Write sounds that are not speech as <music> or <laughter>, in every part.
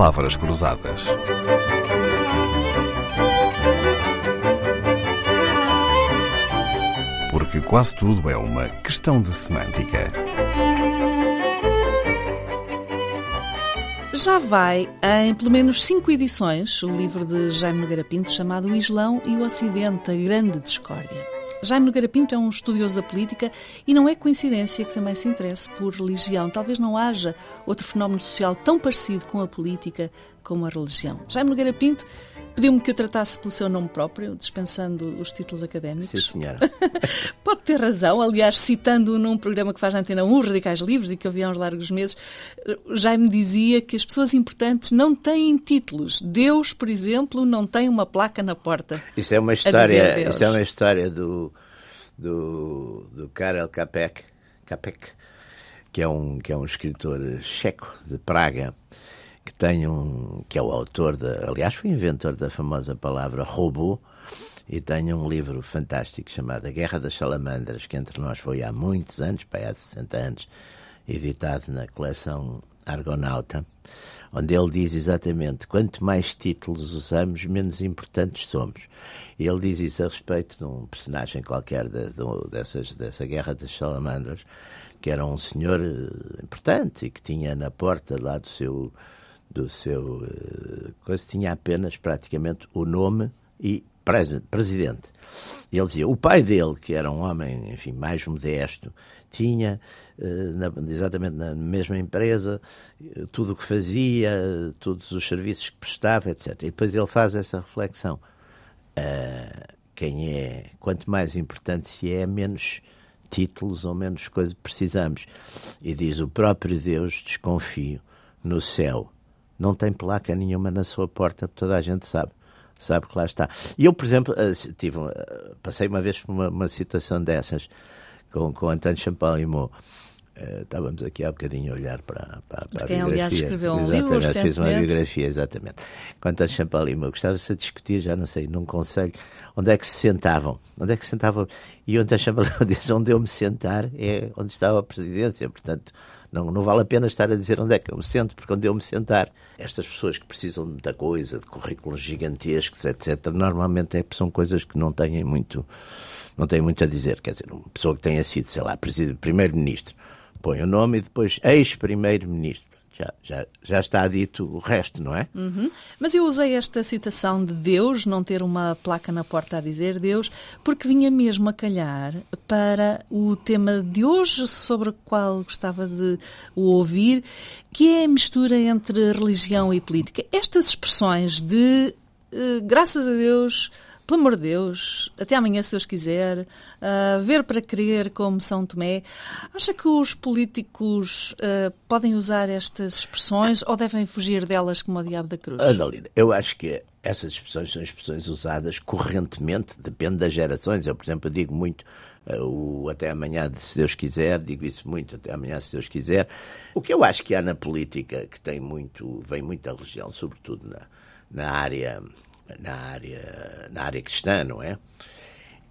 palavras cruzadas. Porque quase tudo é uma questão de semântica. Já vai em pelo menos cinco edições o livro de Jaime Nogueira Pinto chamado O Islão e o Ocidente, a Grande Discórdia. Jaime Nogueira Pinto é um estudioso da política e não é coincidência que também se interesse por religião. Talvez não haja outro fenómeno social tão parecido com a política como a religião. Jaime Nogueira Pinto pediu-me que eu tratasse pelo seu nome próprio, dispensando os títulos académicos. Sim, senhora. <laughs> Pode ter razão, aliás, citando num programa que faz na Antena 1, Radicais Livres, e que eu vi há uns largos meses, Jaime dizia que as pessoas importantes não têm títulos. Deus, por exemplo, não tem uma placa na porta. Isso é uma história, isso é uma história do, do, do Karel Capek, Capek que é um que é um escritor checo de Praga que tem um que é o autor de, aliás foi inventor da famosa palavra robô e tem um livro fantástico chamado A Guerra das Salamandras que entre nós foi há muitos anos, para há 60 anos, editado na coleção Argonauta, onde ele diz exatamente quanto mais títulos usamos, menos importantes somos. E ele diz isso a respeito de um personagem qualquer de, de, dessas, dessa Guerra das Salamandras, que era um senhor eh, importante e que tinha na porta lá do seu do seu uh, coisa tinha apenas praticamente o nome e pres presidente. Ele dizia, o pai dele, que era um homem, enfim, mais modesto, tinha na, exatamente na mesma empresa uh, tudo o que fazia, todos os serviços que prestava, etc. E depois ele faz essa reflexão. quem é, quanto mais importante se é, menos títulos ou menos coisas precisamos. E diz o próprio Deus, desconfio, no céu não tem placa nenhuma na sua porta, toda a gente sabe. Sabe que lá está. E eu, por exemplo, eh, tive, eh, passei uma vez por uma, uma situação dessas com, com António Champalimau. Uh, estávamos aqui há bocadinho a olhar para, para, para quem, a biografia. aliás, escreveu um exatamente, livro fiz uma biografia, exatamente. Com António Champalimau, gostava-se a discutir, já não sei, num conselho, onde é que se sentavam. Onde é que se sentavam? E o António Champalimau <laughs> diz, onde eu me sentar é onde estava a presidência, portanto não, não vale a pena estar a dizer onde é que eu me sento, porque onde eu me sentar, estas pessoas que precisam de muita coisa, de currículos gigantescos, etc., normalmente é, são coisas que não têm muito, não têm muito a dizer. Quer dizer, uma pessoa que tenha sido, sei lá, primeiro-ministro, põe o nome e depois ex-primeiro-ministro já, já, já está dito o resto, não é? Uhum. Mas eu usei esta citação de Deus, não ter uma placa na porta a dizer Deus, porque vinha mesmo a calhar para o tema de hoje, sobre o qual gostava de o ouvir, que é a mistura entre religião e política. Estas expressões de uh, graças a Deus pelo amor de Deus, até amanhã, se Deus quiser, uh, ver para crer como São Tomé. Acha que os políticos uh, podem usar estas expressões ou devem fugir delas como o diabo da cruz? Adalina, eu acho que essas expressões são expressões usadas correntemente, depende das gerações. Eu, por exemplo, digo muito uh, o até amanhã, se Deus quiser, digo isso muito, até amanhã, se Deus quiser. O que eu acho que há na política, que tem muito, vem muita religião, sobretudo na, na área na área, na área cristã, não é?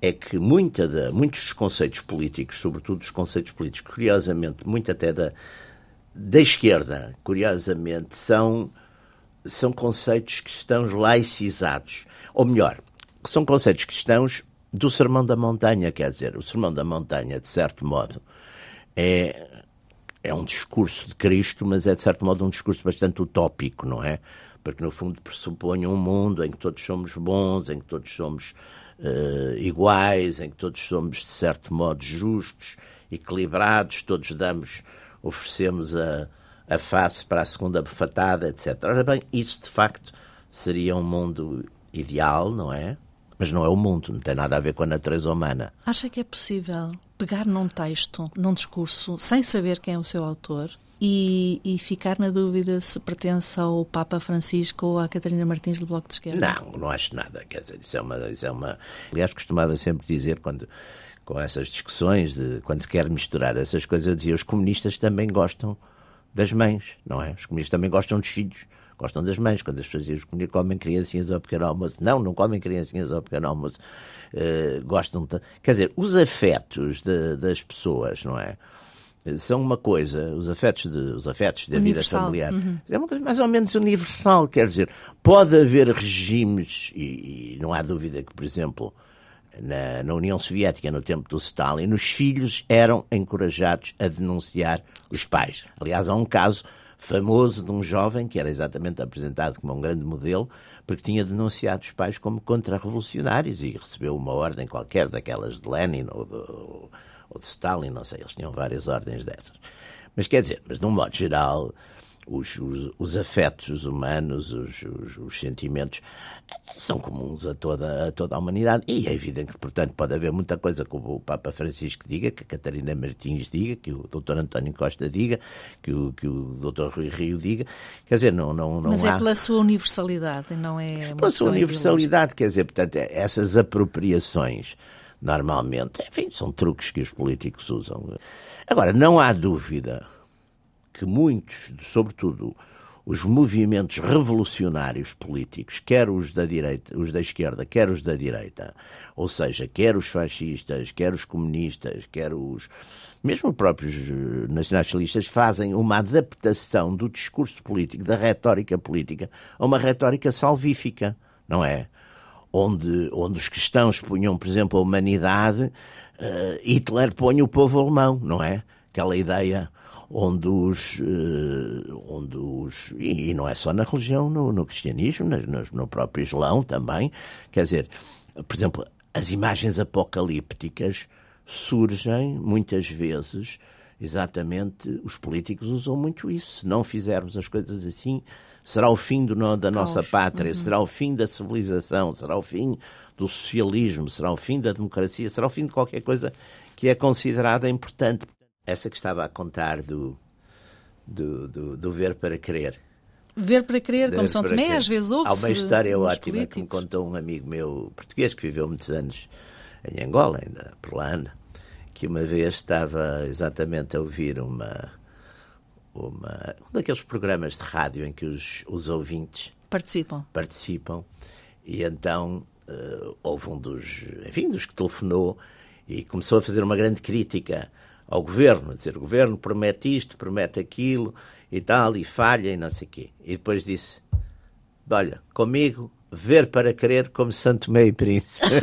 É que muita da, muitos dos conceitos políticos, sobretudo os conceitos políticos, curiosamente, muito até da, da esquerda, curiosamente, são, são conceitos cristãos laicizados. Ou melhor, são conceitos cristãos do Sermão da Montanha, quer dizer, o Sermão da Montanha, de certo modo, é, é um discurso de Cristo, mas é, de certo modo, um discurso bastante utópico, não é? Porque no fundo pressupõe um mundo em que todos somos bons, em que todos somos uh, iguais, em que todos somos de certo modo justos, equilibrados, todos damos, oferecemos a, a face para a segunda befatada, etc. Ora bem, isso de facto seria um mundo ideal, não é? Mas não é o mundo, não tem nada a ver com a natureza humana. Acha que é possível pegar num texto, num discurso, sem saber quem é o seu autor, e, e, ficar na dúvida se pertence ao Papa Francisco ou à Catarina Martins do Bloco de Esquerda? Não, não acho nada. Quer dizer, isso é uma. Isso é uma... Aliás, costumava sempre dizer, quando, com essas discussões, de, quando se quer misturar essas coisas, eu dizia: os comunistas também gostam das mães, não é? Os comunistas também gostam dos filhos. Gostam das mães, quando as pessoas dizem comem criancinhas ao pequeno almoço. Não, não comem criancinhas ao pequeno almoço. Uh, gostam de... Quer dizer, os afetos de, das pessoas, não é? São uma coisa, os afetos, de, os afetos da Universal. vida familiar, Uhum. é uma coisa mais ou menos universal, quer dizer, pode haver regimes, e, e não há dúvida que, por exemplo, na, na União Soviética, no tempo do Stalin, os filhos eram encorajados a denunciar os pais. Aliás, há um caso famoso de um jovem que era exatamente apresentado como um grande modelo, porque tinha denunciado os pais como contra-revolucionários e recebeu uma ordem qualquer, daquelas de Lenin ou de, ou de Stalin, não sei, eles tinham várias ordens dessas. Mas quer dizer, mas de um modo geral, os, os, os afetos humanos, os, os, os, sentimentos, são comuns a toda, a toda a humanidade. E é evidente que, portanto, pode haver muita coisa que o Papa Francisco diga, que a Catarina Martins diga, que o Dr. António Costa diga, que o, que o Dr. Rui Rio diga. Quer dizer, não, não, não Mas há... é pela sua universalidade, não é? Pela sua universalidade, quer dizer, portanto, essas apropriações normalmente, enfim, são truques que os políticos usam. Agora, não há dúvida que muitos, sobretudo os movimentos revolucionários políticos, quer os da direita, os da esquerda, quer os da direita, ou seja, quer os fascistas, quer os comunistas, quer os mesmo próprios nacionalistas fazem uma adaptação do discurso político, da retórica política, a uma retórica salvífica, não é? Onde, onde os cristãos punham, por exemplo, a humanidade, uh, Hitler põe o povo alemão, não é? Aquela ideia onde os, uh, onde os e, e, não é só na religião, no, no cristianismo, no, no próprio Islão também, quer dizer, por exemplo, as imagens apocalípticas surgem muitas vezes, exatamente, os políticos usam muito isso. Se não fizermos as coisas assim, será o fim do, da nossa Caos. pátria, Uhum. será o fim da civilização, será o fim do socialismo, será o fim da democracia, será o fim de qualquer coisa que é considerada importante. Essa que estava a contar do, do, do, do ver para crer. Ver para crer, como São Tomé, às vezes Há ouve-se. uma história ótima que me políticos. contou um amigo meu português que viveu muitos anos em Angola, ainda por lá anda, que uma vez estava exatamente a ouvir uma, uma, um daqueles programas de rádio em que os, os ouvintes Participam. participam e então eh, houve um dos, enfim, dos que telefonou e começou a fazer uma grande crítica ao governo, a dizer o governo promete isto, promete aquilo e tal, e falha e não sei o quê. E depois disse, olha, comigo, ver para crer como Santo Meio Príncipe. <laughs>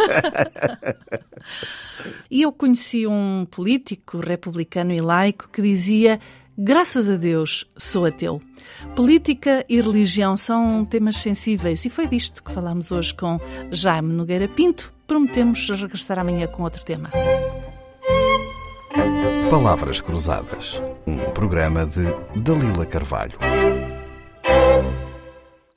E eu conheci um político republicano e laico que dizia: Graças a Deus sou ateu. Política e religião são temas sensíveis e foi disto que falámos hoje com Jaime Nogueira Pinto. Prometemos regressar amanhã com outro tema. Palavras Cruzadas, um programa de Dalila Carvalho.